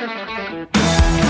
Thank you.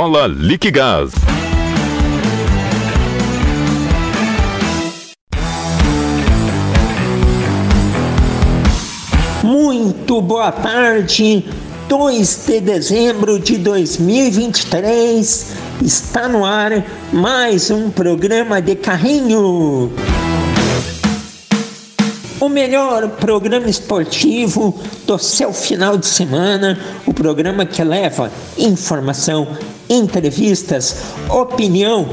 Viola Liquigás. Muito boa tarde. 2 de dezembro de 2023 está no ar mais um programa de carrinho o melhor programa esportivo do seu final de semana, o programa que leva informação, entrevistas, opinião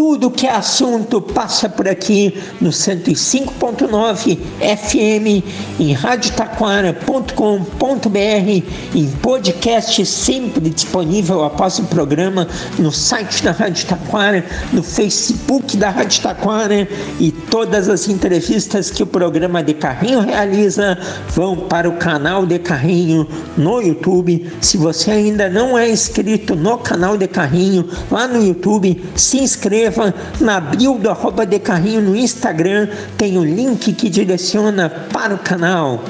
tudo que é assunto passa por aqui no 105.9 FM, em radiotaquara.com.br, em podcast sempre disponível após o programa no site da Rádio Taquara, no Facebook da Rádio Taquara e todas as entrevistas que o programa de carrinho realiza vão para o canal de carrinho no YouTube. Se você ainda não é inscrito no canal de carrinho lá no YouTube, se inscreva inscreva na bio do arroba de carrinho no Instagram, tem o link que direciona para o canal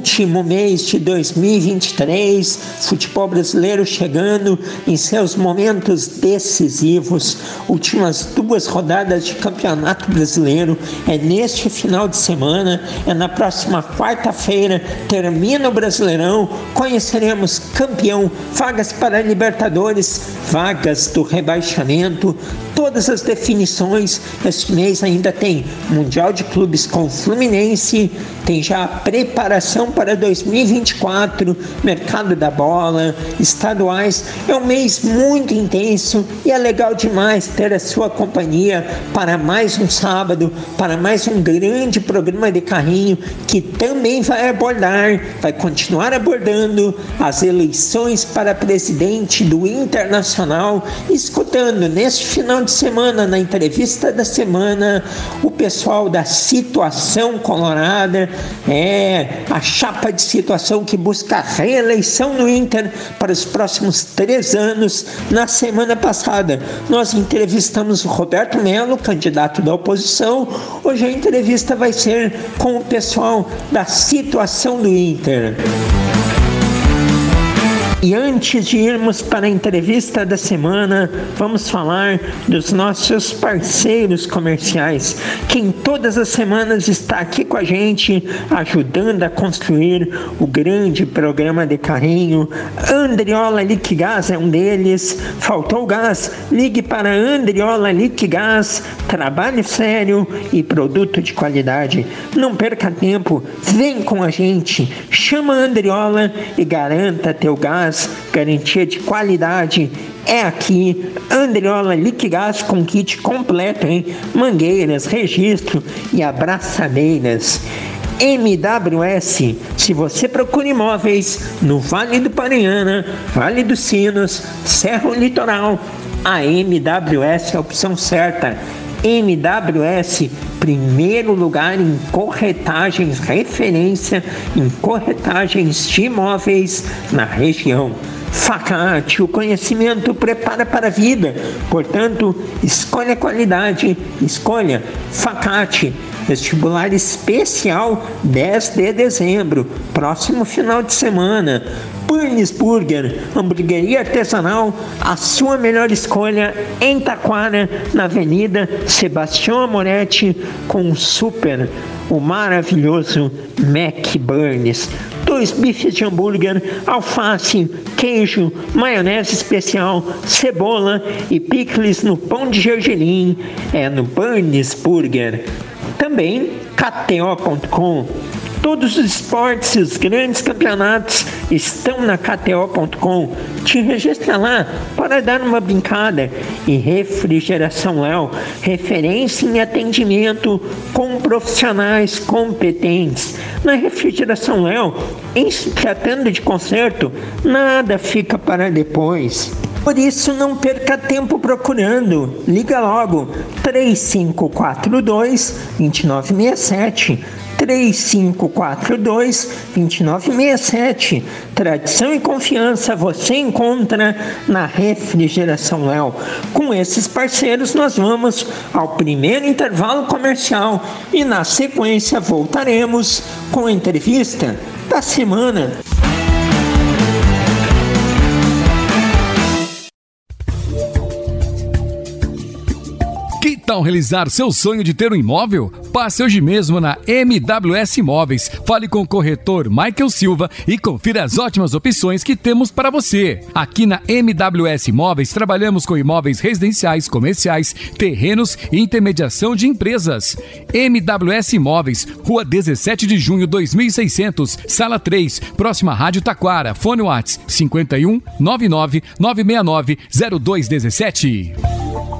último mês de 2023, futebol brasileiro chegando em seus momentos decisivos, últimas duas rodadas de campeonato brasileiro, é neste final de semana, é na próxima quarta-feira, termina o Brasileirão, conheceremos campeão, vagas para Libertadores, vagas do rebaixamento, todas as definições. Este mês ainda tem Mundial de Clubes com Fluminense, tem já a preparação para 2024, mercado da bola, estaduais. É um mês muito intenso e é legal demais ter a sua companhia para mais um sábado, para mais um grande programa de carrinho que também vai abordar, vai continuar abordando as eleições para presidente do Internacional, escutando neste final de de semana, na entrevista da semana, o pessoal da situação colorada, é a chapa de situação que busca reeleição no Inter para os próximos três anos. Na semana passada, nós entrevistamos o Roberto Melo, candidato da oposição. Hoje a entrevista vai ser com o pessoal da situação do Inter. E antes de irmos para a entrevista da semana, vamos falar dos nossos parceiros comerciais, quem todas as semanas está aqui com a gente, ajudando a construir o grande programa de carinho. Andriola Liquigás é um deles. Faltou gás? Ligue para Andriola Liquigás. Trabalho sério e produto de qualidade. Não perca tempo, vem com a gente. Chama a Andriola e garanta teu gás garantia de qualidade é aqui. Andriola Liquigás com kit completo, hein? Mangueiras, registro e abraçadeiras. MWS. Se você procura imóveis no Vale do Paranhana, Vale dos Sinos, Serra Litoral, a MWS é a opção certa. MWS, primeiro lugar em corretagens, referência em corretagens de imóveis na região. Facate, o conhecimento prepara para a vida. Portanto, escolha qualidade, escolha Facate. Vestibular especial 10 de dezembro, próximo final de semana. Burns Burger, hamburgueria artesanal, a sua melhor escolha em Taquara, na Avenida Sebastião Amoretti, com o super, o maravilhoso Mac Burns. Dois bifes de hambúrguer, alface, queijo, maionese especial, cebola e picles no pão de gergelim. É no Burns Burger. Também KTO.com Todos os esportes e os grandes campeonatos estão na KTO.com. Te registra lá para dar uma brincada. E Refrigeração Léo, referência em atendimento com profissionais competentes. Na Refrigeração Léo, em se tratando de conserto, nada fica para depois. Por isso, não perca tempo procurando. Liga logo 3542 2967. 3542 2967. Tradição e confiança você encontra na Refrigeração Léo. Com esses parceiros, nós vamos ao primeiro intervalo comercial e na sequência voltaremos com a entrevista da semana. tal realizar seu sonho de ter um imóvel? Passe hoje mesmo na MWS Imóveis. Fale com o corretor Michael Silva e confira as ótimas opções que temos para você. Aqui na MWS Imóveis trabalhamos com imóveis residenciais, comerciais, terrenos e intermediação de empresas. MWS Imóveis, Rua 17 de Junho 2600, Sala 3, próxima Rádio Taquara. Fone Whats 51 99 969 0217.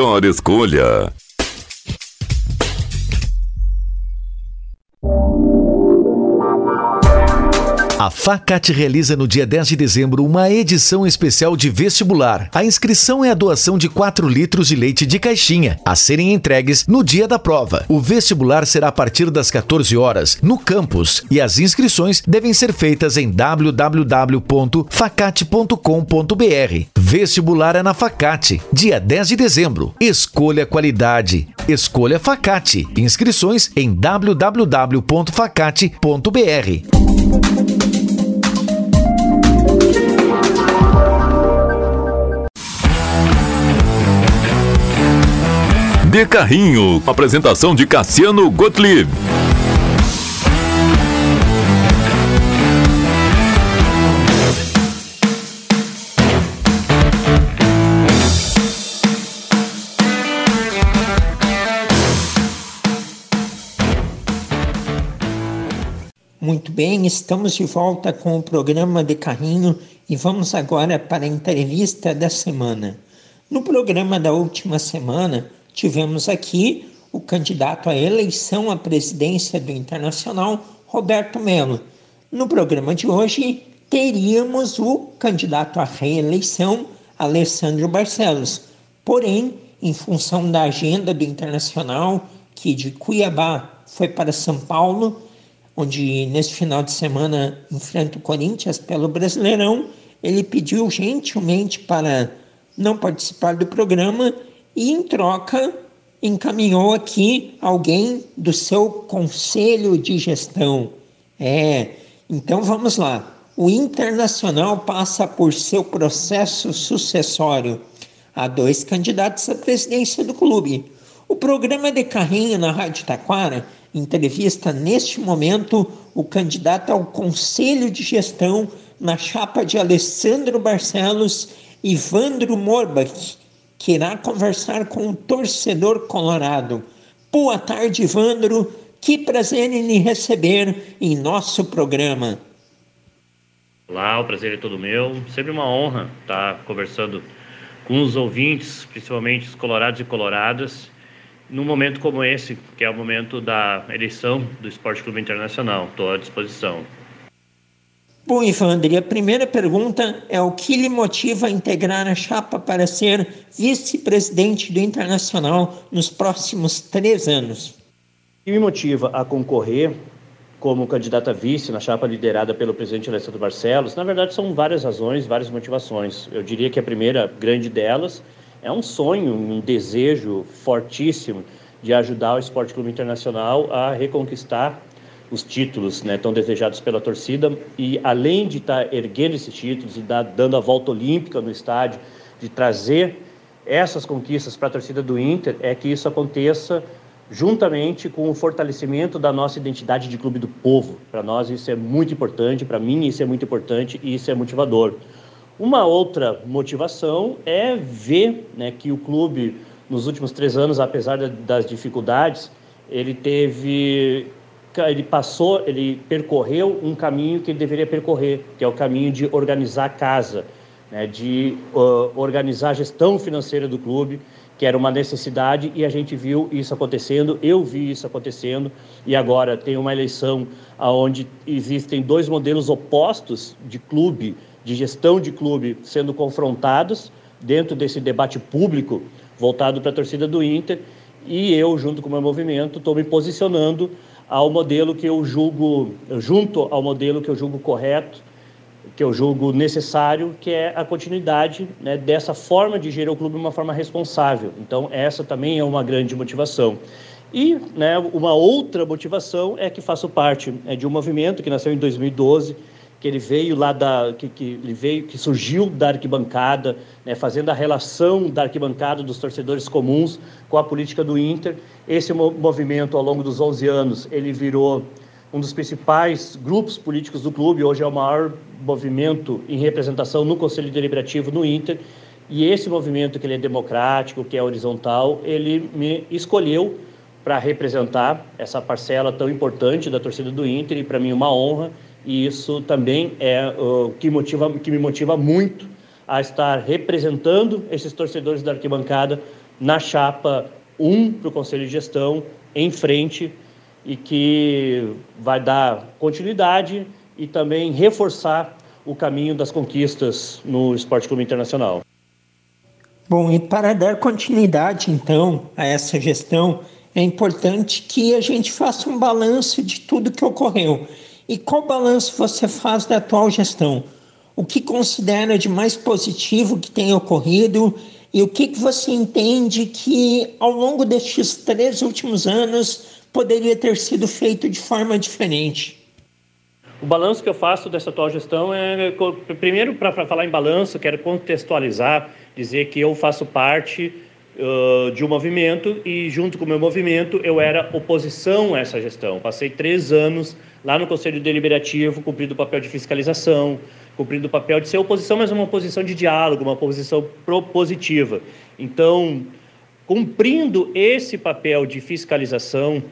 melhor escolha. A Facate realiza no dia 10 de dezembro uma edição especial de vestibular. A inscrição é a doação de 4 litros de leite de caixinha, a serem entregues no dia da prova. O vestibular será a partir das 14 horas, no campus, e as inscrições devem ser feitas em www.facate.com.br. Vestibular é na Facate, dia 10 de dezembro. Escolha qualidade. Escolha Facate. Inscrições em www.facate.br. De Carrinho. Apresentação de Cassiano Gottlieb. Muito bem, estamos de volta com o programa de carrinho e vamos agora para a entrevista da semana. No programa da última semana, tivemos aqui o candidato à eleição à presidência do Internacional, Roberto Melo. No programa de hoje, teríamos o candidato à reeleição, Alessandro Barcelos. Porém, em função da agenda do Internacional, que de Cuiabá foi para São Paulo, onde nesse final de semana enfrenta o Corinthians pelo Brasileirão, ele pediu gentilmente para não participar do programa e, em troca, encaminhou aqui alguém do seu conselho de gestão. É, então vamos lá. O Internacional passa por seu processo sucessório. Há dois candidatos à presidência do clube. O programa de carrinho na Rádio Taquara entrevista neste momento o candidato ao Conselho de Gestão na chapa de Alessandro Barcelos e Vandro Morbach, que irá conversar com o torcedor colorado. Boa tarde, Vandro. Que prazer em lhe receber em nosso programa. Olá, o prazer é todo meu. Sempre uma honra estar conversando com os ouvintes, principalmente os colorados e coloradas, num momento como esse, que é o momento da eleição do Esporte Clube Internacional. Estou à disposição. Bom, Ivandre, a primeira pergunta é o que lhe motiva a integrar a chapa para ser vice-presidente do Internacional nos próximos três anos? O que me motiva a concorrer como candidato a vice na chapa liderada pelo presidente Alessandro Barcelos, na verdade são várias razões, várias motivações. Eu diria que a primeira grande delas é um sonho, um desejo fortíssimo de ajudar o Esporte Clube Internacional a reconquistar os títulos né, tão desejados pela torcida e além de estar tá erguendo esses títulos e dar, dando a volta olímpica no estádio, de trazer essas conquistas para a torcida do Inter, é que isso aconteça juntamente com o fortalecimento da nossa identidade de clube do povo. Para nós isso é muito importante, para mim isso é muito importante e isso é motivador. Uma outra motivação é ver né, que o clube, nos últimos três anos, apesar das dificuldades, ele teve, ele passou, ele percorreu um caminho que ele deveria percorrer, que é o caminho de organizar a casa, né, de uh, organizar a gestão financeira do clube, que era uma necessidade e a gente viu isso acontecendo, eu vi isso acontecendo e agora tem uma eleição onde existem dois modelos opostos de clube, de gestão de clube sendo confrontados dentro desse debate público voltado para a torcida do Inter e eu, junto com o meu movimento, estou me posicionando ao modelo que eu julgo, junto ao modelo que eu julgo correto, que eu julgo necessário, que é a continuidade né, dessa forma de gerir o clube de uma forma responsável. Então, essa também é uma grande motivação. E né, uma outra motivação é que faço parte é, de um movimento que nasceu em 2012, que ele veio lá da que, que ele veio que surgiu da arquibancada, né, fazendo a relação da arquibancada dos torcedores comuns com a política do Inter. Esse movimento ao longo dos 11 anos, ele virou um dos principais grupos políticos do clube, hoje é o maior movimento em representação no Conselho Deliberativo no Inter, e esse movimento que ele é democrático, que é horizontal, ele me escolheu para representar essa parcela tão importante da torcida do Inter e para mim uma honra, e isso também é o que motiva que me motiva muito a estar representando esses torcedores da arquibancada na chapa 1 para o Conselho de Gestão, em frente e que vai dar continuidade e também reforçar o caminho das conquistas no Esporte Clube Internacional. Bom, e para dar continuidade então a essa gestão, é importante que a gente faça um balanço de tudo que ocorreu. E qual balanço você faz da atual gestão? O que considera de mais positivo que tem ocorrido e o que, que você entende que ao longo destes três últimos anos poderia ter sido feito de forma diferente? O balanço que eu faço dessa atual gestão é, primeiro, para falar em balanço, quero contextualizar, dizer que eu faço parte de um movimento e, junto com o meu movimento, eu era oposição a essa gestão. Passei três anos lá no Conselho Deliberativo, cumprindo o papel de fiscalização, cumprindo o papel de ser oposição, mas uma oposição de diálogo, uma oposição propositiva. Então, cumprindo esse papel de fiscalização,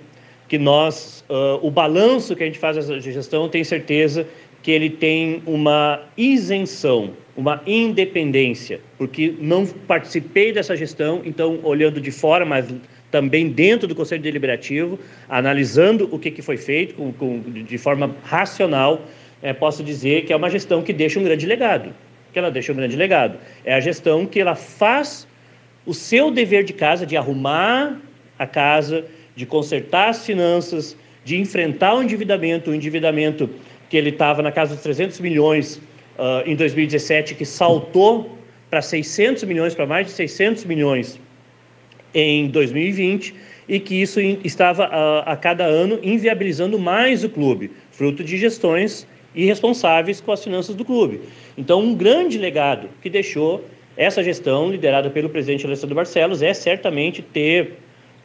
que nós, uh, o balanço que a gente faz dessa gestão, tem certeza que ele tem uma isenção, uma independência, porque não participei dessa gestão, então olhando de fora, mas também dentro do Conselho Deliberativo, analisando o que, que foi feito com, com, de forma racional, é, posso dizer que é uma gestão que deixa um grande legado. que ela deixa um grande legado. É a gestão que ela faz o seu dever de casa, de arrumar a casa, de consertar as finanças, de enfrentar o endividamento, o endividamento que ele estava na casa dos 300 milhões uh, em 2017, que saltou para 600 milhões, para mais de 600 milhões em 2020, e que isso estava uh, a cada ano inviabilizando mais o clube, fruto de gestões irresponsáveis com as finanças do clube. Então, um grande legado que deixou essa gestão, liderada pelo presidente Alessandro Barcelos, é certamente ter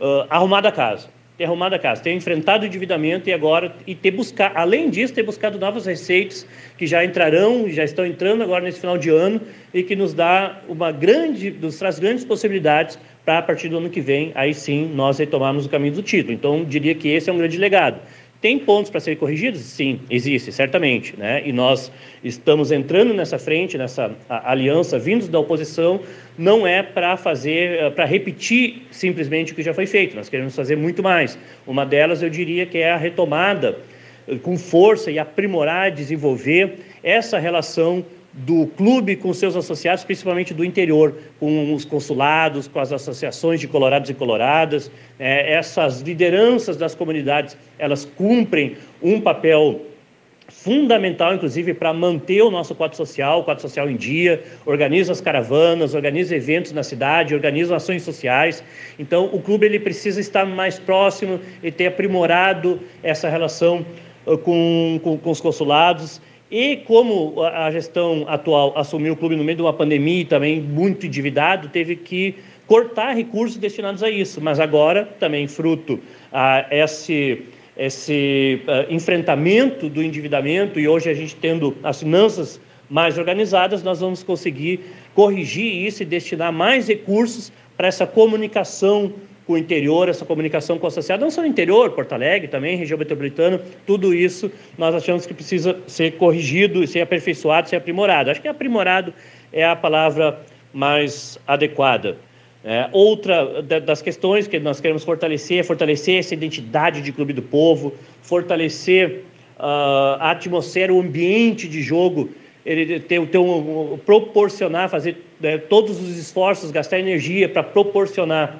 uh, arrumado a casa ter arrumado a casa, ter enfrentado o endividamento e agora e ter buscado, além disso, ter buscado novas receitas que já entrarão, já estão entrando agora nesse final de ano e que nos dá uma grande, nos traz grandes possibilidades para a partir do ano que vem, aí sim, nós retomarmos o caminho do título. Então, diria que esse é um grande legado. Tem pontos para serem corrigidos? Sim, existe, certamente. Né? E nós estamos entrando nessa frente, nessa aliança, vindos da oposição, não é para fazer, eh, para repetir simplesmente o que já foi feito. Nós queremos fazer muito mais. Uma delas, eu diria que é a retomada eh, com força e aprimorar, desenvolver essa relação do clube com seus associados, principalmente do interior, com os consulados, com as associações de colorados e coloradas. É, essas lideranças das comunidades, elas cumprem um papel fundamental, inclusive, para manter o nosso quadro social, o quadro social em dia, organiza as caravanas, organiza eventos na cidade, organiza ações sociais. Então, o clube ele precisa estar mais próximo e ter aprimorado essa relação uh, com, com, com os consulados e como a gestão atual assumiu o clube no meio de uma pandemia e também muito endividado, teve que cortar recursos destinados a isso. Mas agora, também fruto a esse, esse uh, enfrentamento do endividamento e hoje a gente tendo as finanças mais organizadas, nós vamos conseguir corrigir isso e destinar mais recursos para essa comunicação com o interior, essa comunicação com a sociedade, não só no interior, Porto Alegre também, região metropolitana, tudo isso nós achamos que precisa ser corrigido, ser aperfeiçoado, ser aprimorado. Acho que aprimorado é a palavra mais adequada. É, outra das questões que nós queremos fortalecer é fortalecer essa identidade de clube do povo, fortalecer uh, a atmosfera, o ambiente de jogo, ele ter, ter um, proporcionar, fazer né, todos os esforços, gastar energia para proporcionar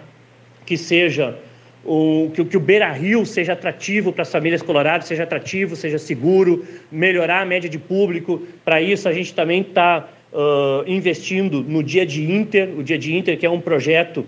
que seja o, que, que o Beira Rio seja atrativo para as famílias coloradas, seja atrativo, seja seguro, melhorar a média de público. Para isso, a gente também está uh, investindo no Dia de Inter, o Dia de Inter, que é um projeto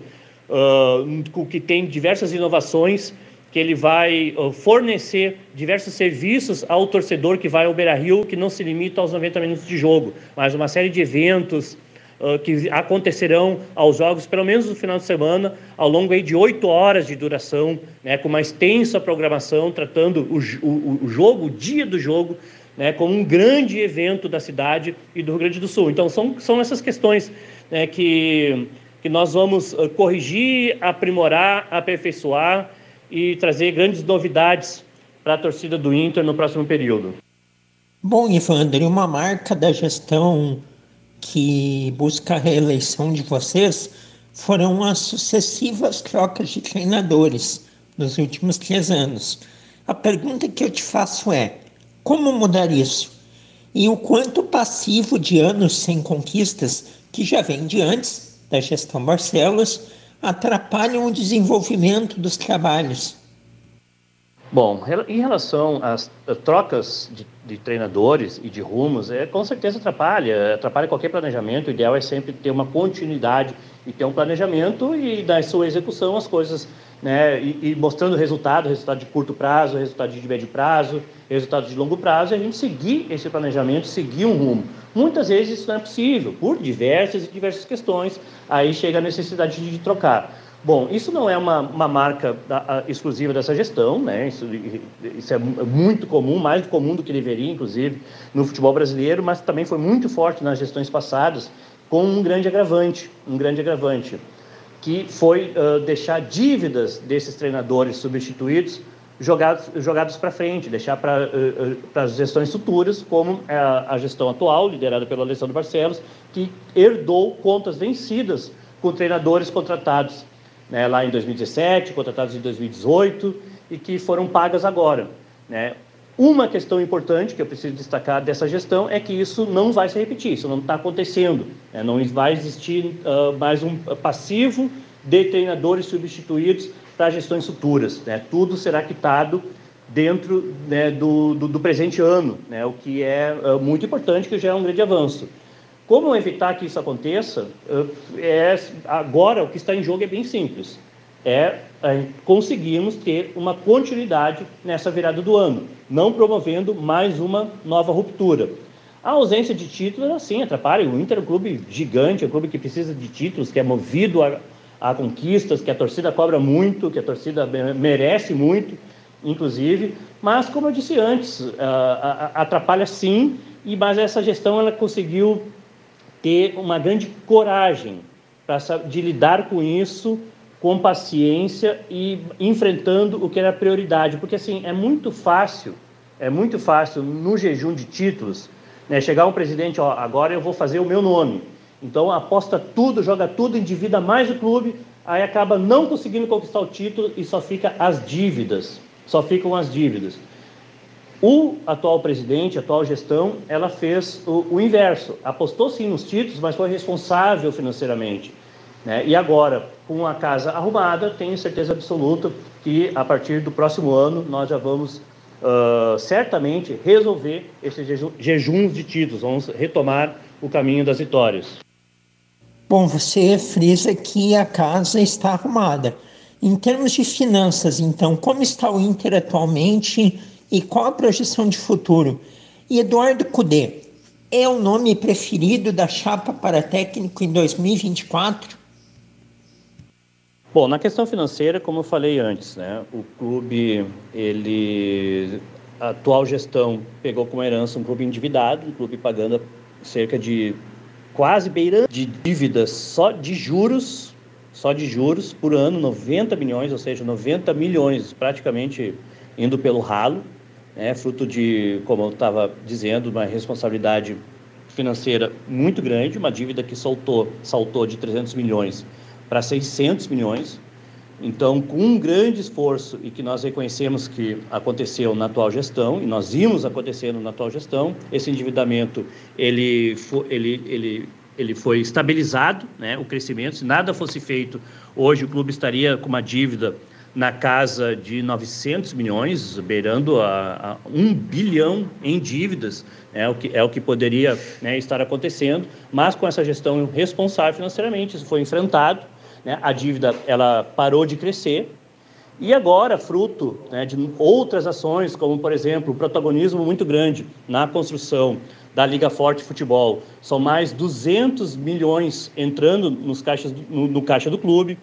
uh, que tem diversas inovações, que ele vai fornecer diversos serviços ao torcedor que vai ao Beira Rio, que não se limita aos 90 minutos de jogo, mas uma série de eventos uh, que acontecerão aos jogos, pelo menos no final de semana, ao longo aí de oito horas de duração, né, com uma extensa programação, tratando o, o, o jogo, o dia do jogo, né, como um grande evento da cidade e do Rio Grande do Sul. Então, são, são essas questões né, que, que nós vamos uh, corrigir, aprimorar, aperfeiçoar e trazer grandes novidades para a torcida do Inter no próximo período. Bom, Ivandro, uma marca da gestão que busca a reeleição de vocês foram as sucessivas trocas de treinadores nos últimos três anos. A pergunta que eu te faço é: como mudar isso? E o quanto passivo de anos sem conquistas, que já vem de antes da gestão Barcelos, atrapalham o desenvolvimento dos trabalhos? Bom, em relação às trocas de, de, treinadores e de rumos, é, com certeza atrapalha, atrapalha qualquer planejamento. O ideal é sempre ter uma continuidade e ter um planejamento e na sua execução as coisas, né, e, e mostrando resultado, resultado de curto prazo, resultado de médio prazo, resultado de longo prazo, e a gente seguir esse planejamento, seguir um rumo. Muitas vezes isso não é possível, por diversas e diversas questões, aí chega a necessidade de trocar. Bom, isso não é uma, uma marca da, a, exclusiva dessa gestão, né? Isso, isso, é muito comum, mais comum do que deveria, inclusive, no futebol brasileiro, mas também foi muito forte nas gestões passadas, com um grande agravante, um grande agravante, que foi uh, deixar dívidas desses treinadores substituídos jogados, jogados para frente, deixar para uh, as gestões futuras, como a, a gestão atual, liderada pelo Alessandro Barcelos, que herdou contas vencidas com treinadores contratados né, lá em 2017, contratados em 2018 e que foram pagas agora. Né? Uma questão importante que eu preciso destacar dessa gestão é que isso não vai se repetir, isso não está acontecendo. Né? Não vai existir uh, mais um passivo de treinadores substituídos para gestões futuras. Né? Tudo será quitado dentro né, do, do, do, presente ano, né? o que é uh, muito importante, que já é um grande avanço. Como evitar que isso aconteça? Uh, é, agora, o que está em jogo é bem simples. É, é conseguirmos ter uma continuidade nessa virada do ano não promovendo mais uma nova ruptura. A ausência de títulos, assim, atrapalha. O Inter é um clube gigante, é um clube que precisa de títulos, que é movido a, a conquistas, que a torcida cobra muito, que a torcida merece muito, inclusive. Mas, como eu disse antes, uh, atrapalha sim, e mas essa gestão ela conseguiu ter uma grande coragem pra, de lidar com isso com paciência e enfrentando o que era prioridade, porque assim é muito fácil, é muito fácil no jejum de títulos, né, chegar um presidente, ó, agora eu vou fazer o meu nome, então aposta tudo, joga tudo, endivida mais o clube, aí acaba não conseguindo conquistar o título e só fica as dívidas, só ficam as dívidas. O atual presidente, a atual gestão, ela fez o, o inverso, apostou sim nos títulos, mas foi responsável financeiramente. Né? E agora, com a casa arrumada, tenho certeza absoluta que a partir do próximo ano nós já vamos uh, certamente resolver esses jejuns de títulos, vamos retomar o caminho das vitórias. Bom, você frisa que a casa está arrumada. Em termos de finanças, então, como está o Inter atualmente e qual a projeção de futuro? E Eduardo Cudê é o nome preferido da chapa para técnico em 2024? Bom, na questão financeira, como eu falei antes, né, o clube, ele, a atual gestão pegou como herança um clube endividado, um clube pagando cerca de quase beirando de dívidas só de juros, só de juros por ano, 90 milhões, ou seja, 90 milhões praticamente indo pelo ralo, né, fruto de, como eu estava dizendo, uma responsabilidade financeira muito grande, uma dívida que saltou, saltou de 300 milhões para 600 milhões. Então, com um grande esforço e que nós reconhecemos que aconteceu na atual gestão e nós vimos acontecendo na atual gestão, esse endividamento ele foi, ele, ele, ele foi estabilizado, né, o crescimento. Se nada fosse feito, hoje o clube estaria com uma dívida na casa de 900 milhões, beirando a, a 1 bilhão em dívidas, é o que, é o que poderia né, estar acontecendo, mas com essa gestão responsável financeiramente, isso foi enfrentado né, a dívida ela parou de crescer. E agora, fruto né, de outras ações, como, por exemplo, o protagonismo muito grande na construção da Liga Forte Futebol, são mais 200 milhões entrando nos caixas, no, no caixa do clube.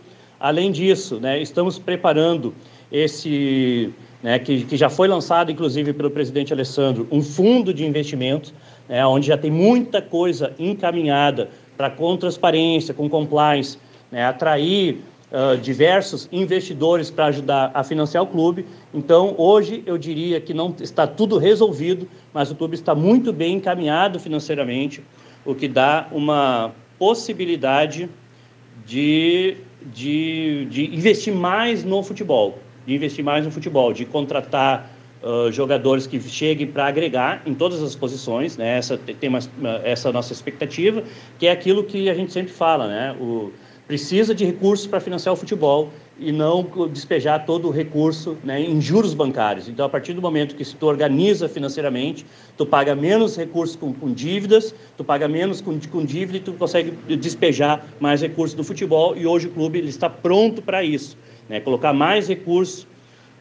Além disso, né, estamos preparando esse, né, que, que, já foi lançado, inclusive, pelo presidente Alessandro, um fundo de investimento, né, onde já tem muita coisa encaminhada para com transparência, com compliance, né, atrair uh, diversos investidores para ajudar a financiar o clube. Então, hoje eu diria que não está tudo resolvido, mas o clube está muito bem encaminhado financeiramente, o que dá uma possibilidade de, de, de investir mais no futebol, de investir mais no futebol, de contratar Uh, jogadores que cheguem para agregar em todas as posições, né? Essa tem uma, essa nossa expectativa, que é aquilo que a gente sempre fala, né? O, precisa de recursos para financiar o futebol e não despejar todo o recurso né, em juros bancários. Então, a partir do momento que se tu organiza financeiramente, tu paga menos recursos com, com dívidas, tu paga menos com, com dívida e tu consegue despejar mais recursos do futebol e hoje o clube ele está pronto para isso, né, colocar mais recursos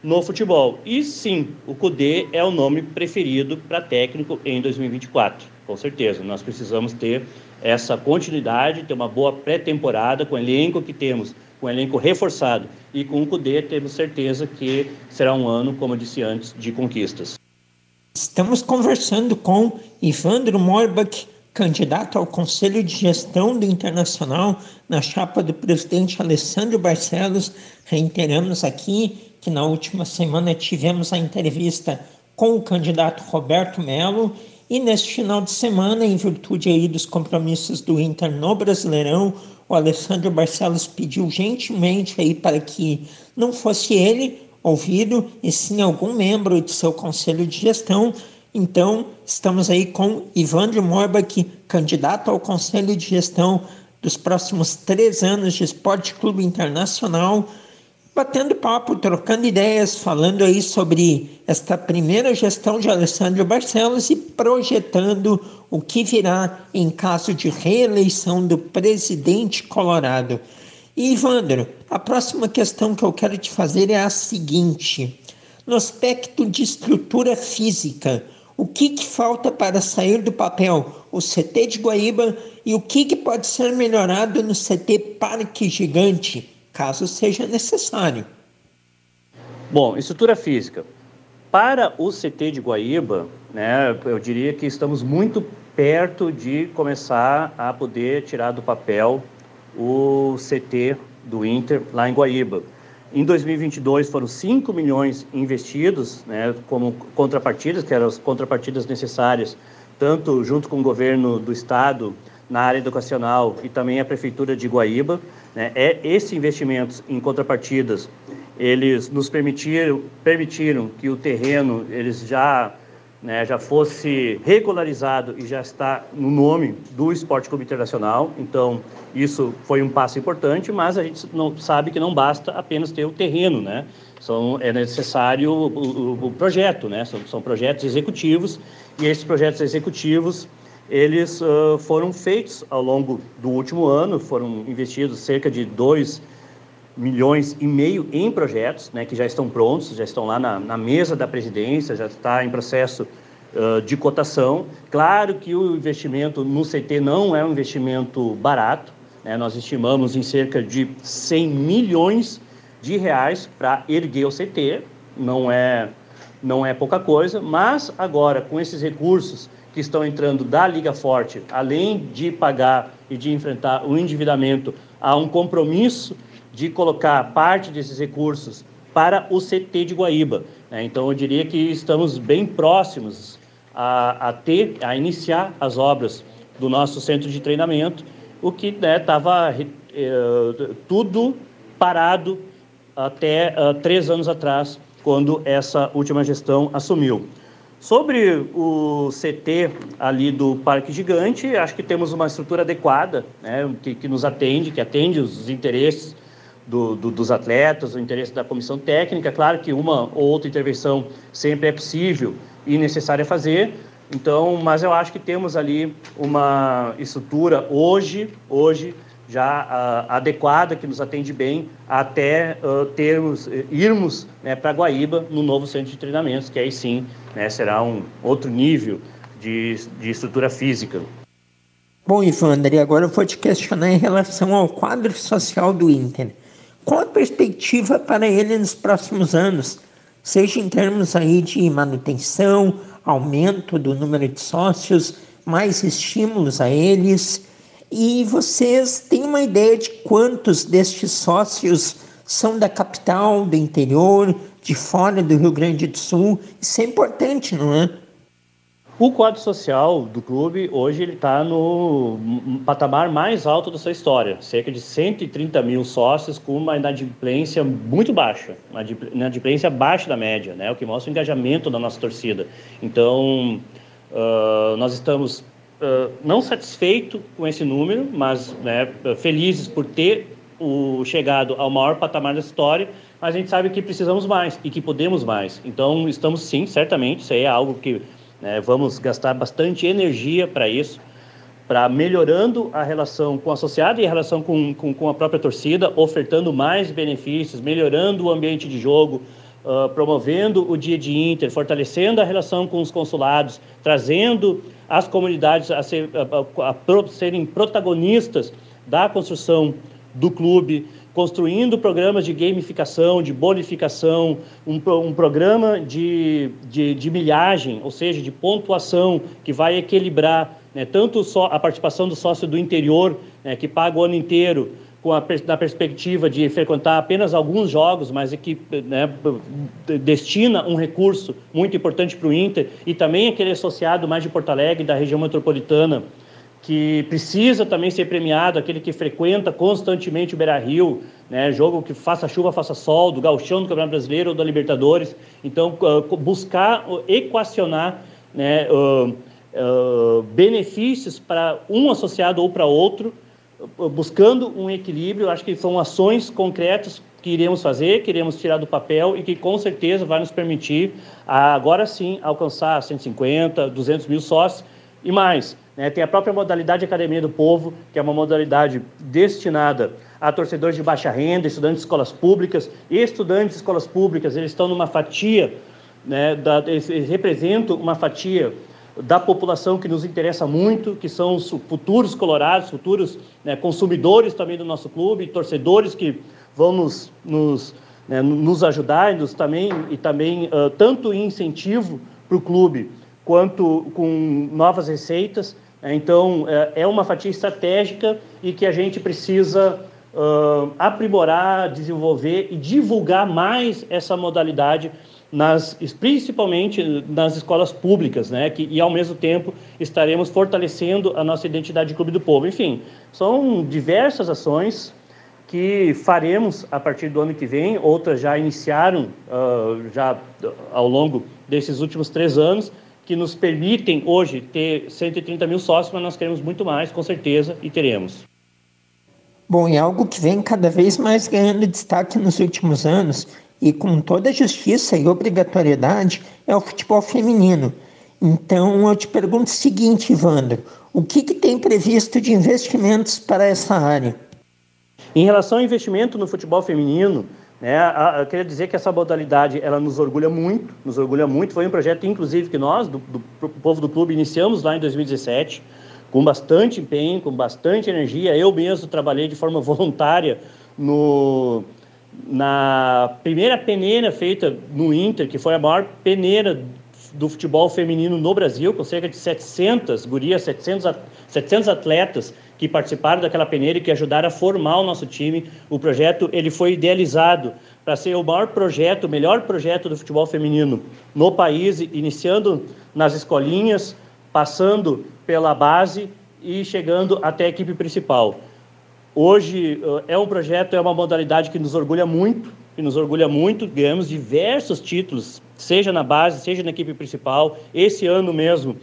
no futebol. E sim, o CUDE é o nome preferido para técnico em 2024, com certeza. Nós precisamos ter essa continuidade, ter uma boa pré-temporada com o elenco que temos, com o elenco reforçado e com o CUDE, temos certeza que será um ano, como eu disse antes, de conquistas. Estamos conversando com Ivandro Morbach, candidato ao Conselho de Gestão do Internacional na chapa do presidente Alessandro Barcelos. Reiteramos aqui que na última semana tivemos a entrevista com o candidato Roberto Melo e neste final de semana, em virtude aí dos compromissos do Inter no Brasileirão, o Alessandro Barcelos pediu gentilmente aí para que não fosse ele ouvido, e sim algum membro de seu conselho de gestão. Então, estamos aí com Ivandro Morbach, candidato ao conselho de gestão dos próximos três anos de Esporte Clube Internacional, batendo papo, trocando ideias, falando aí sobre esta primeira gestão de Alessandro Barcelos e projetando o que virá em caso de reeleição do presidente colorado. E Ivandro, a próxima questão que eu quero te fazer é a seguinte: no aspecto de estrutura física, o que, que falta para sair do papel? O CT de Guaíba e o que, que pode ser melhorado no CT Parque Gigante, caso seja necessário. Bom, estrutura física. Para o CT de Guaíba, né, eu diria que estamos muito perto de começar a poder tirar do papel o CT do Inter lá em Guaíba. Em 2022 foram 5 milhões investidos, né, como contrapartidas, que eram as contrapartidas necessárias, tanto junto com o governo do estado na área educacional e também a prefeitura de Guaíba. Né, é esses investimentos em contrapartidas, eles nos permitiram, permitiram que o terreno eles já né, já fosse regularizado e já está no nome do Esporte Clube Internacional. Então, isso foi um passo importante, mas a gente não sabe que não basta apenas ter o terreno, né? São, é necessário o, o, o projeto, né? São, são, projetos executivos e esses projetos executivos eles uh, foram feitos ao longo do último ano, foram investidos cerca de 2 milhões e meio em projetos, né, que já estão prontos, já estão lá na, na mesa da presidência, já está em processo uh, de cotação. Claro que o investimento no CT não é um investimento barato, né, nós estimamos em cerca de 100 milhões de reais para erguer o CT, não é, não é pouca coisa, mas agora com esses recursos que estão entrando da Liga Forte, além de pagar e de enfrentar o endividamento, há um compromisso de colocar parte desses recursos para o CT de Guaíba. Né? Então, eu diria que estamos bem próximos a, a, ter, a iniciar as obras do nosso centro de treinamento, o que estava né, eh, tudo parado até uh, três anos atrás, quando essa última gestão assumiu. Sobre o CT ali do Parque Gigante, acho que temos uma estrutura adequada, né, que, que nos atende, que atende os interesses do, do, dos atletas, o interesse da comissão técnica. Claro que uma ou outra intervenção sempre é possível e necessária fazer. Então, mas eu acho que temos ali uma estrutura hoje, hoje já uh, adequada que nos atende bem até uh, termos irmos né, para Guaíba no novo centro de treinamentos, que aí sim né, será um outro nível de, de estrutura física. Bom, Ivandre, agora eu vou te questionar em relação ao quadro social do Inter. Qual a perspectiva para ele nos próximos anos, seja em termos aí de manutenção, aumento do número de sócios, mais estímulos a eles? E vocês têm uma ideia de quantos destes sócios são da capital, do interior, de fora do Rio Grande do Sul? Isso é importante, não é? O quadro social do clube hoje ele está no patamar mais alto da sua história, cerca de 130 mil sócios com uma inadimplência muito baixa, uma inadimplência abaixo da média, né? O que mostra o engajamento da nossa torcida. Então uh, nós estamos não satisfeitos com esse número, mas né, felizes por ter o chegado ao maior patamar da história, mas a gente sabe que precisamos mais e que podemos mais. Então estamos sim, certamente, isso aí é algo que né? Vamos gastar bastante energia para isso, para melhorando a relação com o associado e a relação com, com, com, a própria torcida, ofertando mais benefícios, melhorando o ambiente de jogo, uh, promovendo o dia de Inter, fortalecendo a relação com os consulados, trazendo as comunidades a, ser, a, a, a serem protagonistas da construção do clube, construindo programas de gamificação, de bonificação, um, um programa de, de, de, milhagem, ou seja, de pontuação, que vai equilibrar né, tanto a participação do sócio do interior, né, que paga o ano inteiro, com a na perspectiva de frequentar apenas alguns jogos, mas é que né, destina um recurso muito importante para o Inter, e também aquele associado mais de Porto Alegre, da região metropolitana, que precisa também ser premiado, aquele que frequenta constantemente o Beira-Rio, né, jogo que faça chuva, faça sol, do gauchão, do Campeonato Brasileiro ou da Libertadores. Então, buscar equacionar né, uh, uh, benefícios para um associado ou para outro, buscando um equilíbrio. Acho que são ações concretas que iremos fazer, que iremos tirar do papel e que com certeza vai nos permitir, agora sim, alcançar 150, 200 mil sócios e mais. Né? Tem a própria modalidade Academia do Povo, que é uma modalidade destinada a torcedores de baixa renda, estudantes de escolas públicas. E estudantes de escolas públicas, eles estão numa fatia, né, da, eles representam uma fatia da população que nos interessa muito, que são os futuros colorados, futuros né, consumidores também do nosso clube, torcedores que vão nos, nos, né, nos ajudar nos também, e também uh, tanto em incentivo para o clube, quanto com novas receitas. Né? Então, é, é uma fatia estratégica e que a gente precisa uh, aprimorar, desenvolver e divulgar mais essa modalidade, nas, principalmente nas escolas públicas, né? Que, e ao mesmo tempo estaremos fortalecendo a nossa identidade de Clube do Povo. Enfim, são diversas ações que faremos a partir do ano que vem, outras já iniciaram uh, já ao longo desses últimos três anos, que nos permitem hoje ter 130 mil sócios, mas nós queremos muito mais, com certeza, e teremos. Bom, é algo que vem cada vez mais ganhando destaque nos últimos anos e com toda justiça e obrigatoriedade é o futebol feminino. Então eu te pergunto o seguinte, Ivandro, o que, que tem previsto de investimentos para essa área? Em relação ao investimento no futebol feminino, né, eu queria dizer que essa modalidade ela nos orgulha muito, nos orgulha muito. Foi um projeto, inclusive, que nós, do, do povo do clube, iniciamos lá em 2017, com bastante empenho, com bastante energia. Eu mesmo trabalhei de forma voluntária no, na primeira peneira feita no Inter, que foi a maior peneira do futebol feminino no Brasil, com cerca de 700 gurias, 700, 700 atletas que participaram daquela peneira e que ajudaram a formar o nosso time. O projeto ele foi idealizado para ser o maior projeto, o melhor projeto do futebol feminino no país, iniciando nas escolinhas, passando pela base e chegando até a equipe principal. Hoje eh, é um projeto, é uma modalidade que nos orgulha muito, que nos orgulha muito. Ganhamos diversos títulos, seja na base, seja na equipe principal. Esse ano mesmo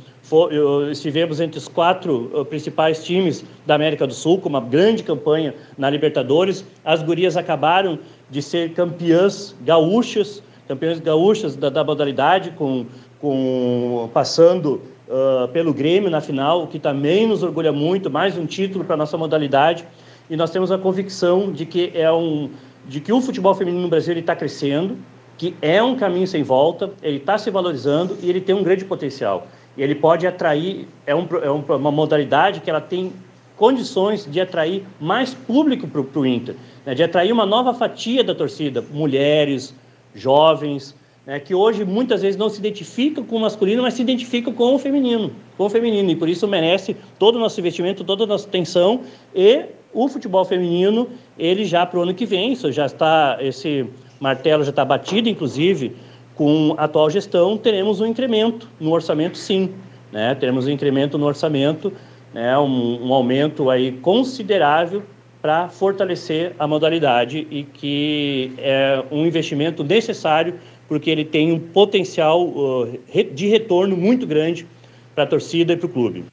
estivemos entre os quatro uh, principais times da América do Sul, com uma grande campanha na Libertadores. As gurias acabaram de ser campeãs gaúchas, campeãs gaúchas da, da modalidade, com, com, passando uh, pelo Grêmio na final, o que também nos orgulha muito, mais um título para nossa modalidade. E nós temos a convicção de que, é um, de que o futebol feminino no Brasil está crescendo, que é um caminho sem volta, ele está se valorizando e ele tem um grande potencial. E ele pode atrair, é, um, é uma modalidade que ela tem condições de atrair mais público para o Inter, né? de atrair uma nova fatia da torcida, mulheres, jovens, né? que hoje muitas vezes não se identificam com o masculino, mas se identificam com o feminino, com o feminino, e por isso merece todo o nosso investimento, toda a nossa atenção, e o futebol feminino, ele já para o ano que vem, isso já está, esse martelo já está batido, inclusive, com a atual gestão, teremos um incremento no orçamento, sim. Né? Teremos um incremento no orçamento, né? um, um aumento aí considerável para fortalecer a modalidade e que é um investimento necessário porque ele tem um potencial uh, de retorno muito grande para a torcida e para o clube.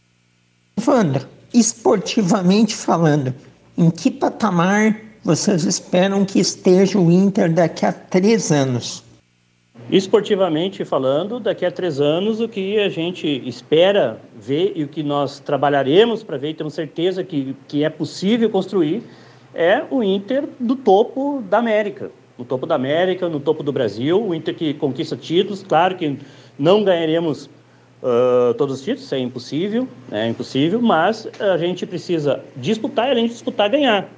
Wanda, esportivamente falando, em que patamar vocês esperam que esteja o Inter daqui a três anos? Esportivamente falando, daqui a três anos, o que a gente espera ver e o que nós trabalharemos para ver e temos certeza que, que é possível construir é o Inter do topo da América. No topo da América, no topo do Brasil, o Inter que conquista títulos. Claro que não ganharemos uh, todos os títulos, isso é impossível, é impossível, mas a gente precisa disputar e além de disputar, ganhar.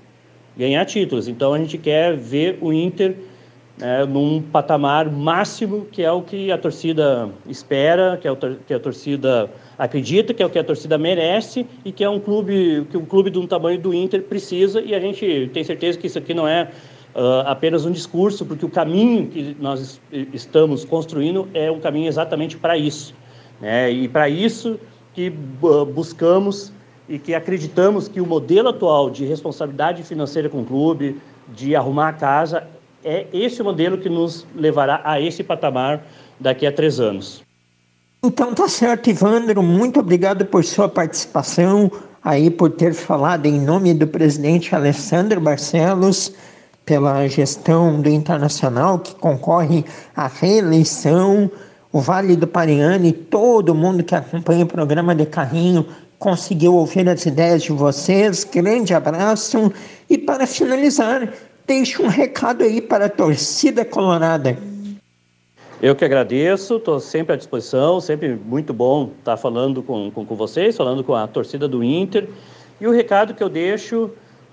Ganhar títulos. Então a gente quer ver o Inter né, num patamar máximo, que é o que a torcida espera, que, é o, que a torcida acredita, que é o que a torcida merece e que é um clube que um clube de um tamanho do Inter precisa. E a gente tem certeza que isso aqui não é uh, apenas um discurso, porque o caminho que nós estamos construindo é um caminho exatamente para isso. Né? E para isso que uh, buscamos e que acreditamos que o modelo atual de responsabilidade financeira com o clube, de arrumar a casa, é esse modelo que nos levará a esse patamar daqui a três anos. Então tá certo, Ivandro. Muito obrigado por sua participação, aí por ter falado em nome do presidente Alessandro Barcelos pela gestão do Internacional que concorre à reeleição, o Vale do Pariano e todo mundo que acompanha o programa de carrinho conseguiu ouvir as ideias de vocês. Grande abraço e para finalizar, deixe um recado aí para a torcida colorada. Eu que agradeço, estou sempre à disposição, sempre muito bom estar falando com, com, com, vocês, falando com a torcida do Inter. E o recado que eu deixo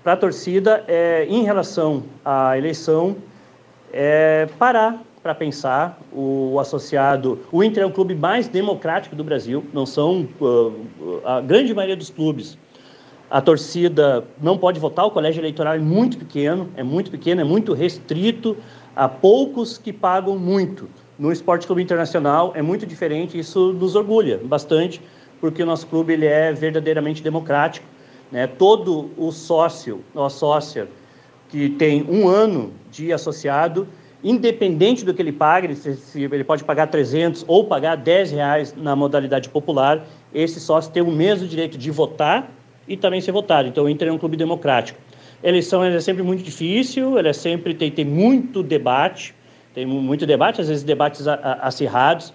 para a torcida é, em relação à eleição, é parar para pensar. O, o, associado, o Inter é o clube mais democrático do Brasil, não são uh, a grande maioria dos clubes. A torcida não pode votar, o colégio eleitoral é muito pequeno, é muito pequeno, é muito restrito, há poucos que pagam muito. No Esporte Clube Internacional é muito diferente, isso nos orgulha bastante, porque o nosso clube ele é verdadeiramente democrático. Né? Todo o sócio ou sócia que tem um ano de associado, independente do que ele pague, se ele pode pagar 300 ou pagar 10 reais na modalidade popular, esse sócio tem o mesmo direito de votar e também ser votado. Então, Inter é um clube democrático. Eleição é sempre muito difícil, ela é sempre tem, tem muito debate, tem muito debate, às vezes debates acirrados,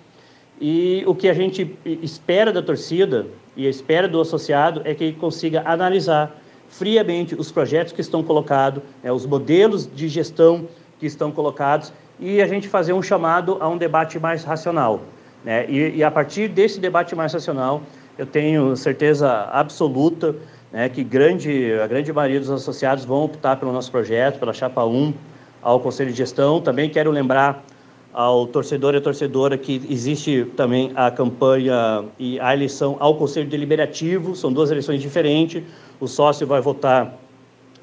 e o que a gente espera da torcida e espera do associado é que ele consiga analisar friamente os projetos que estão colocados, né, os modelos de gestão que estão colocados, e a gente fazer um chamado a um debate mais racional. Né? E, e a partir desse debate mais racional, eu tenho certeza absoluta né, que grande, a grande maioria dos associados vão optar pelo nosso projeto, pela Chapa 1, ao Conselho de Gestão. Também quero lembrar ao torcedor e torcedora que existe também a campanha e a eleição ao Conselho Deliberativo, são duas eleições diferentes. O sócio vai votar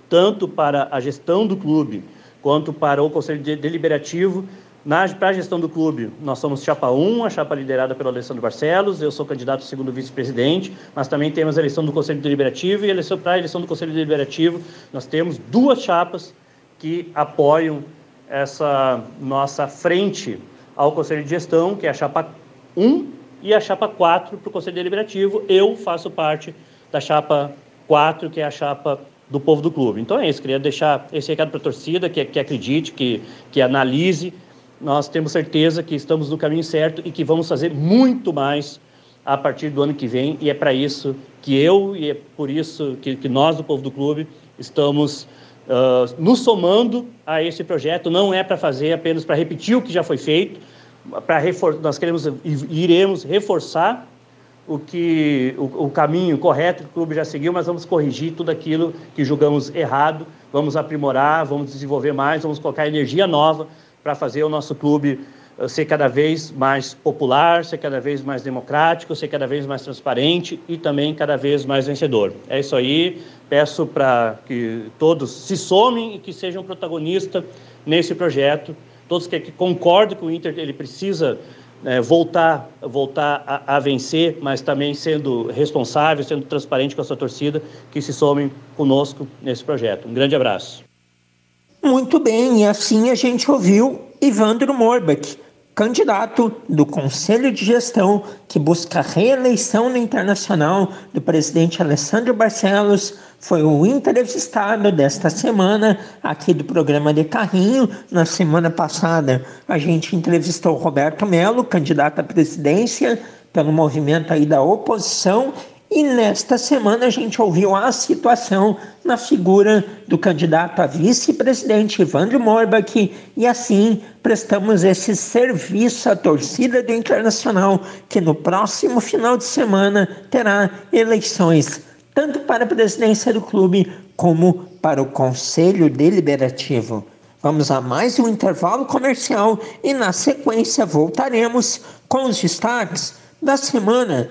tanto para a gestão do clube quanto para o Conselho Deliberativo. Para a gestão do clube, nós somos chapa 1, a chapa liderada pelo Alessandro Barcelos, eu sou candidato segundo vice-presidente, mas também temos a eleição do Conselho Deliberativo e eleição, para a eleição do Conselho Deliberativo nós temos duas chapas que apoiam essa nossa frente ao Conselho de Gestão, que é a chapa 1 e a chapa 4 para o Conselho Deliberativo. Eu faço parte da chapa 4, que é a chapa do povo do clube. Então é isso, queria deixar esse recado para a torcida, que, que acredite, que, que analise. Nós temos certeza que estamos no caminho certo e que vamos fazer muito mais a partir do ano que vem, e é para isso que eu, e é por isso que, que nós, do povo do clube, estamos uh, nos somando a esse projeto. Não é para fazer apenas para repetir o que já foi feito, para nós queremos e iremos reforçar o que o, o, caminho correto que o clube já seguiu, mas vamos corrigir tudo aquilo que julgamos errado, vamos aprimorar, vamos desenvolver mais, vamos colocar energia nova para fazer o nosso clube ser cada vez mais popular, ser cada vez mais democrático, ser cada vez mais transparente e também cada vez mais vencedor. É isso aí. Peço para que todos se somem e que sejam protagonistas nesse projeto. Todos que, que concordem que o Inter ele precisa é, voltar, voltar a, a, vencer, mas também sendo responsável, sendo transparente com a sua torcida, que se somem conosco nesse projeto. Um grande abraço. Muito bem, e assim a gente ouviu Ivandro Morbach candidato do Conselho de Gestão que busca a reeleição no Internacional do presidente Alessandro Barcelos, foi o entrevistado desta semana aqui do programa de Carrinho. Na semana passada, a gente entrevistou Roberto Melo, candidato à presidência pelo movimento aí da oposição, e nesta semana a gente ouviu a situação na figura do candidato a vice-presidente Evandro Morbach e assim prestamos esse serviço à torcida do Internacional que no próximo final de semana terá eleições tanto para a presidência do clube como para o Conselho Deliberativo. Vamos a mais um intervalo comercial e na sequência voltaremos com os destaques da semana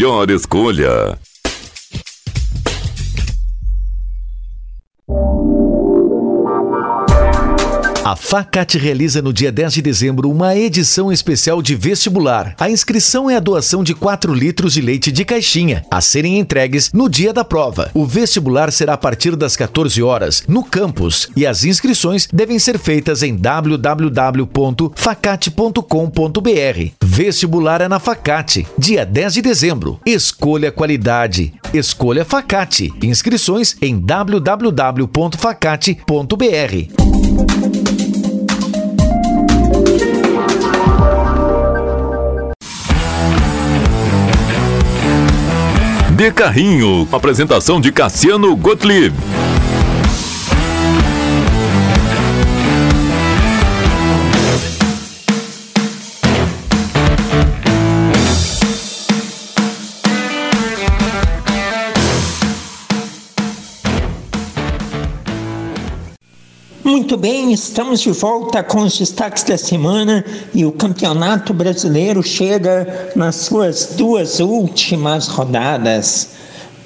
melhor escolha. A Facate realiza no dia 10 de dezembro uma edição especial de vestibular. A inscrição é a doação de 4 litros de leite de caixinha, a serem entregues no dia da prova. O vestibular será a partir das 14 horas no campus e as inscrições devem ser feitas em www.facate.com.br. Vestibular é na Facate, dia 10 de dezembro. Escolha qualidade. Escolha Facate. Inscrições em www.facate.br. de Carrinho. Apresentação de Cassiano Gottlieb. Muito bem, estamos de volta com os destaques da semana e o Campeonato Brasileiro chega nas suas duas últimas rodadas.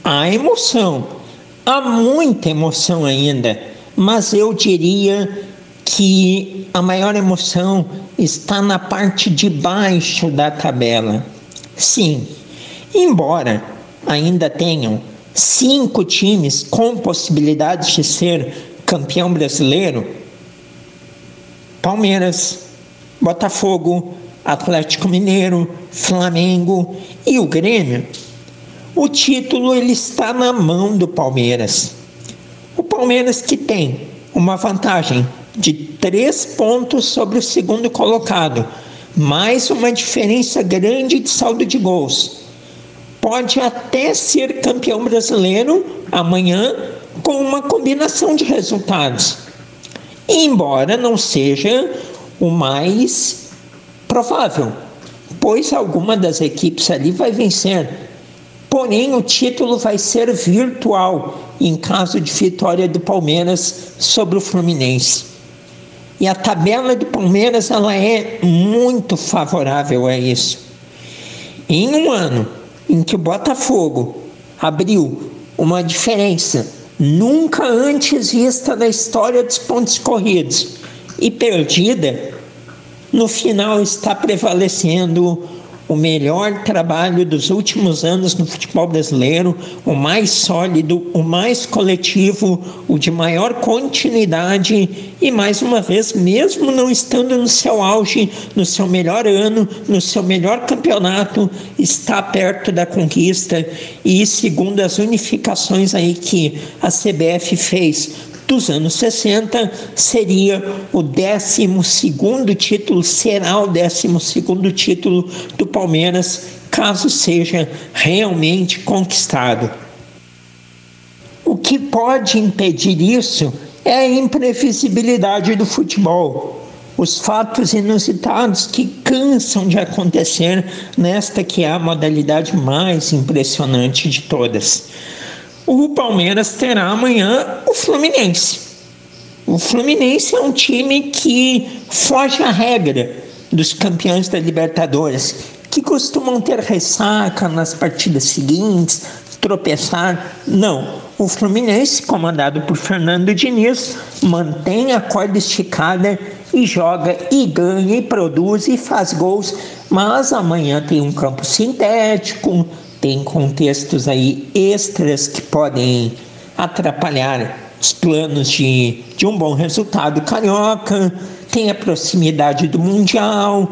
Há emoção, há muita emoção ainda, mas eu diria que a maior emoção está na parte de baixo da tabela. Sim, embora ainda tenham cinco times com possibilidades de ser campeão brasileiro, Palmeiras, Botafogo, Atlético Mineiro, Flamengo e o Grêmio, o título ele está na mão do Palmeiras. O Palmeiras que tem uma vantagem de três pontos sobre o segundo colocado, mais uma diferença grande de saldo de gols. Pode até ser campeão brasileiro amanhã com uma combinação de resultados. Embora não seja o mais provável, pois alguma das equipes ali vai vencer. Porém, o título vai ser virtual em caso de vitória do Palmeiras sobre o Fluminense. E a tabela do Palmeiras ela é muito favorável a isso. Em um ano em que o Botafogo abriu uma diferença nunca antes vista na história dos pontos corridos. E perdida, no final está prevalecendo o melhor trabalho dos últimos anos no futebol brasileiro, o mais sólido, o mais coletivo, o de maior continuidade e mais uma vez, mesmo não estando no seu auge, no seu melhor ano, no seu melhor campeonato, está perto da conquista e segundo as unificações aí que a CBF fez dos anos 60 seria o 12 título, será o 12 título do Palmeiras, caso seja realmente conquistado. O que pode impedir isso é a imprevisibilidade do futebol. Os fatos inusitados que cansam de acontecer nesta que é a modalidade mais impressionante de todas o Palmeiras terá amanhã o Fluminense. O Fluminense é um time que foge à regra dos campeões da Libertadores, que costumam ter ressaca nas partidas seguintes, tropeçar. Não. O Fluminense, comandado por Fernando Diniz, mantém a corda esticada e joga e ganha e produz e faz gols, mas amanhã tem um campo sintético, tem contextos aí extras que podem atrapalhar os planos de, de um bom resultado carioca, tem a proximidade do Mundial,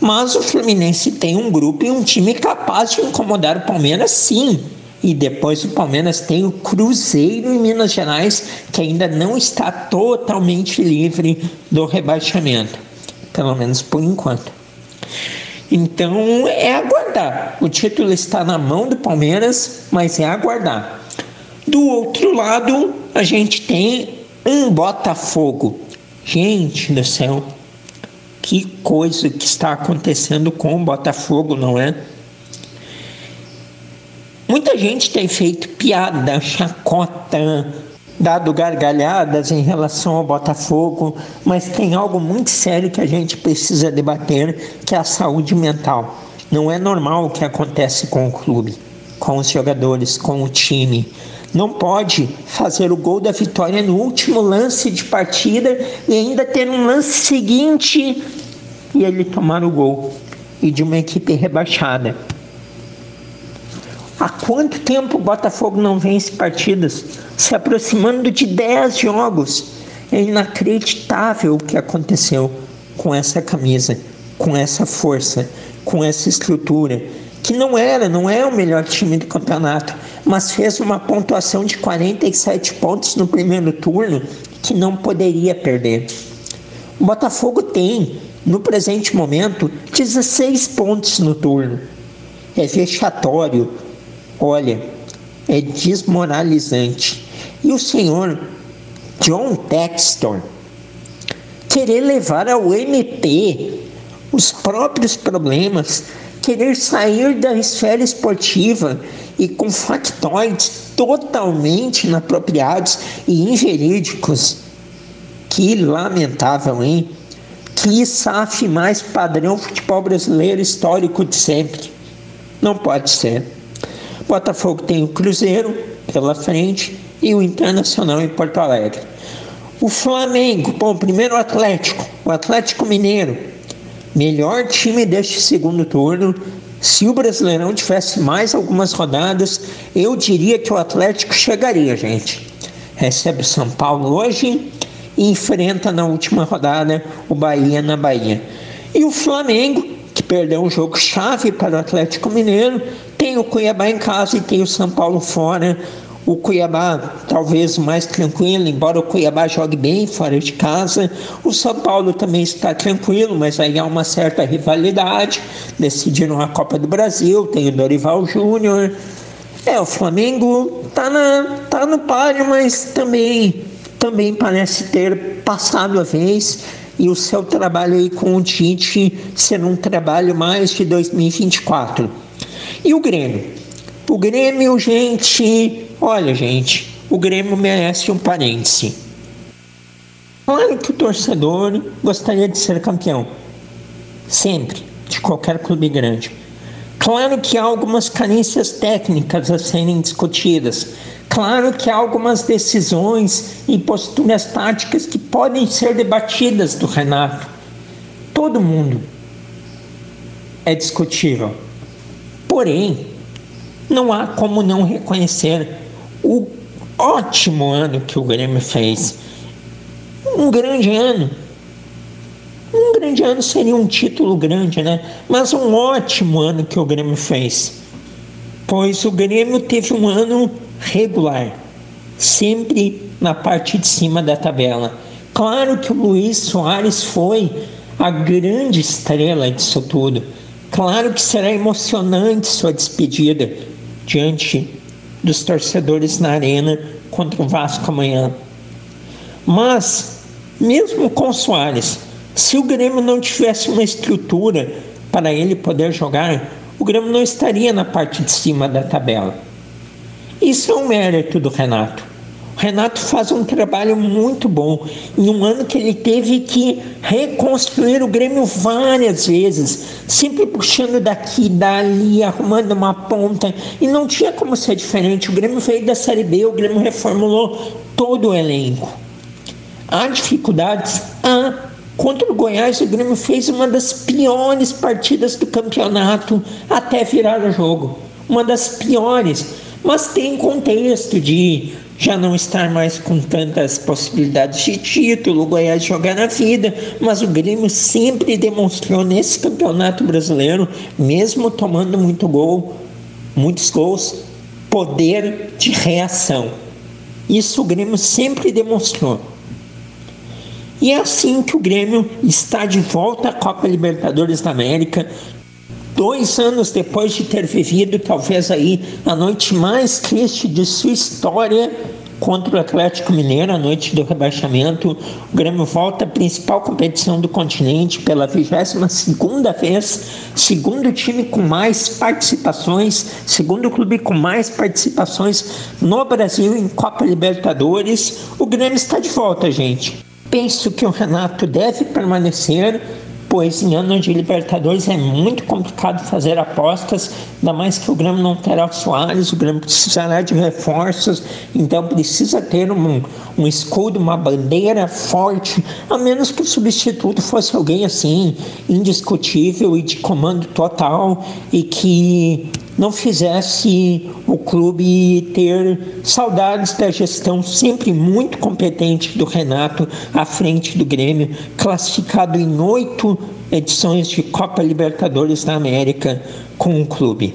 mas o Fluminense tem um grupo e um time capaz de incomodar o Palmeiras sim. E depois o Palmeiras tem o Cruzeiro em Minas Gerais, que ainda não está totalmente livre do rebaixamento, pelo menos por enquanto. Então é aguardar. O título está na mão do Palmeiras, mas é aguardar. Do outro lado, a gente tem um Botafogo. Gente do céu, que coisa que está acontecendo com o Botafogo, não é? Muita gente tem feito piada, chacota, dado gargalhadas em relação ao Botafogo, mas tem algo muito sério que a gente precisa debater, que é a saúde mental. Não é normal o que acontece com o clube, com os jogadores, com o time. Não pode fazer o gol da vitória no último lance de partida e ainda ter um lance seguinte e ele tomar o gol e de uma equipe rebaixada. Há quanto tempo o Botafogo não vence partidas? Se aproximando de 10 jogos. É inacreditável o que aconteceu com essa camisa, com essa força, com essa estrutura, que não era, não é o melhor time do campeonato, mas fez uma pontuação de 47 pontos no primeiro turno que não poderia perder. O Botafogo tem, no presente momento, 16 pontos no turno. É vexatório Olha, é desmoralizante. E o senhor John Textor querer levar ao MP os próprios problemas, querer sair da esfera esportiva e com factoides totalmente inapropriados e inverídicos. Que lamentável, hein? Que SAF mais padrão futebol brasileiro histórico de sempre. Não pode ser. Botafogo tem o Cruzeiro pela frente e o Internacional em Porto Alegre. O Flamengo, bom, primeiro o Atlético, o Atlético Mineiro, melhor time deste segundo turno. Se o Brasileirão tivesse mais algumas rodadas, eu diria que o Atlético chegaria, gente. Recebe o São Paulo hoje e enfrenta na última rodada o Bahia na Bahia. E o Flamengo, que perdeu um jogo chave para o Atlético Mineiro, tem o Cuiabá em casa e tem o São Paulo fora. O Cuiabá talvez mais tranquilo, embora o Cuiabá jogue bem fora de casa. O São Paulo também está tranquilo, mas aí há uma certa rivalidade. Decidiram a Copa do Brasil, tem o Dorival Júnior. É, o Flamengo tá, tá no páreo, mas também, também parece ter passado a vez e o seu trabalho aí com o Tite ser um trabalho mais de 2024. E o Grêmio? O Grêmio, gente, olha, gente, o Grêmio merece um parêntese. Claro que o torcedor gostaria de ser campeão, sempre, de qualquer clube grande. Claro que há algumas carências técnicas a serem discutidas. Claro que há algumas decisões e posturas táticas que podem ser debatidas do Renato. Todo mundo é discutível. Porém, não há como não reconhecer o ótimo ano que o Grêmio fez. Um grande ano. Um grande ano seria um título grande, né? Mas um ótimo ano que o Grêmio fez. Pois o Grêmio teve um ano regular, sempre na parte de cima da tabela. Claro que o Luiz Soares foi a grande estrela disso tudo. Claro que será emocionante sua despedida diante dos torcedores na arena contra o Vasco amanhã. Mas, mesmo com Soares, se o Grêmio não tivesse uma estrutura para ele poder jogar, o Grêmio não estaria na parte de cima da tabela. Isso é um mérito do Renato. Renato faz um trabalho muito bom. Em um ano que ele teve que reconstruir o Grêmio várias vezes, sempre puxando daqui, dali, arrumando uma ponta. E não tinha como ser diferente. O Grêmio veio da Série B, o Grêmio reformulou todo o elenco. Há dificuldades? Há. Contra o Goiás, o Grêmio fez uma das piores partidas do campeonato até virar o jogo. Uma das piores. Mas tem contexto de já não estar mais com tantas possibilidades de título, o Goiás jogar na vida, mas o Grêmio sempre demonstrou nesse campeonato brasileiro, mesmo tomando muito gol, muitos gols, poder de reação. Isso o Grêmio sempre demonstrou. E é assim que o Grêmio está de volta à Copa Libertadores da América, dois anos depois de ter vivido talvez aí a noite mais triste de sua história contra o Atlético Mineiro, a noite do rebaixamento, o Grêmio volta à principal competição do continente pela 22 segunda vez, segundo time com mais participações, segundo clube com mais participações no Brasil em Copa Libertadores. O Grêmio está de volta, gente. Penso que o Renato deve permanecer pois em ano de Libertadores é muito complicado fazer apostas, ainda mais que o Grêmio não terá o Soares, o Grêmio precisará de reforços, então precisa ter um, um escudo, uma bandeira forte, a menos que o substituto fosse alguém assim, indiscutível e de comando total e que não fizesse o clube ter saudades da gestão sempre muito competente do Renato à frente do Grêmio, classificado em oito edições de Copa Libertadores da América com o clube.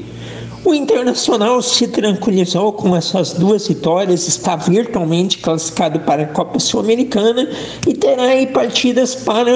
O Internacional se tranquilizou com essas duas vitórias, está virtualmente classificado para a Copa Sul-Americana e terá aí partidas para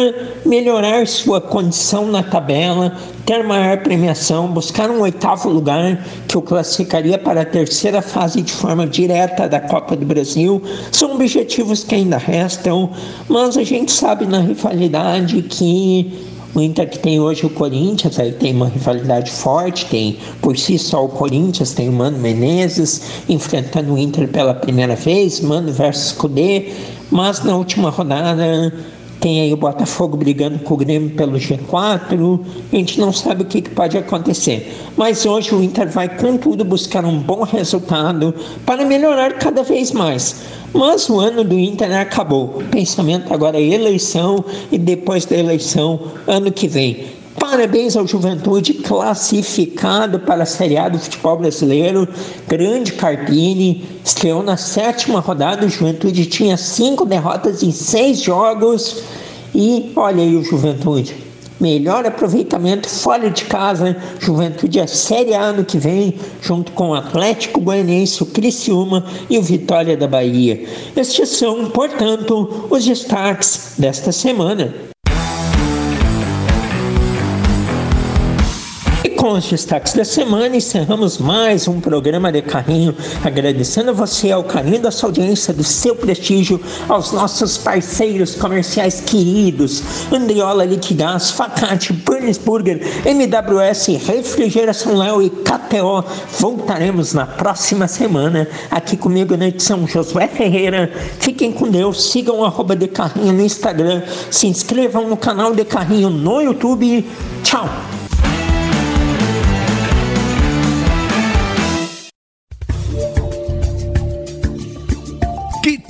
melhorar sua condição na tabela, ter maior premiação, buscar um oitavo lugar que o classificaria para a terceira fase de forma direta da Copa do Brasil. São objetivos que ainda restam, mas a gente sabe na rivalidade que o Inter que tem hoje o Corinthians, aí tem uma rivalidade forte, tem por si só o Corinthians, tem o Mano Menezes enfrentando o Inter pela primeira vez, Mano versus Cudê, mas na última rodada tem aí o Botafogo brigando com o Grêmio pelo G4. A gente não sabe o que, que pode acontecer. Mas hoje o Inter vai, contudo, buscar um bom resultado para melhorar cada vez mais. Mas o ano do Inter acabou. O pensamento agora é eleição e depois da eleição, ano que vem. Parabéns ao Juventude classificado para a Série A do futebol brasileiro. Grande Carpini estreou na sétima rodada. O Juventude tinha cinco derrotas em seis jogos. E olha aí o Juventude. Melhor aproveitamento fora de casa. Juventude a Série A ano que vem, junto com o Atlético Goianiense, o Criciúma e o Vitória da Bahia. Estes são, portanto, os destaques desta semana. Com os destaques da semana, encerramos mais um programa de carrinho, agradecendo a você ao carinho da sua audiência, do seu prestígio, aos nossos parceiros comerciais queridos, Andriola Liquigás, Facate, Burns Burger, MWS, Refrigeração Léo e KTO. Voltaremos na próxima semana, aqui comigo na edição Josué Ferreira. Fiquem com Deus, sigam o arroba de carrinho no Instagram, se inscrevam no canal de carrinho no YouTube. Tchau!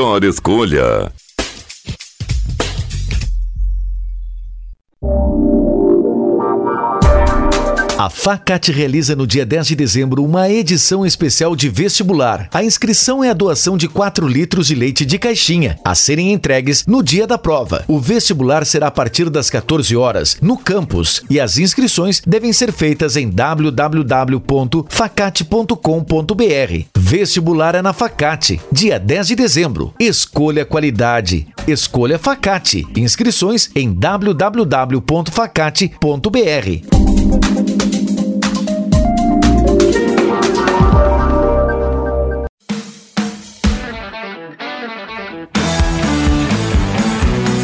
melhor escolha. A Facate realiza no dia 10 de dezembro uma edição especial de vestibular. A inscrição é a doação de 4 litros de leite de caixinha, a serem entregues no dia da prova. O vestibular será a partir das 14 horas, no campus, e as inscrições devem ser feitas em www.facate.com.br. Vestibular é na Facate, dia 10 de dezembro. Escolha qualidade. Escolha Facate. Inscrições em www.facate.br.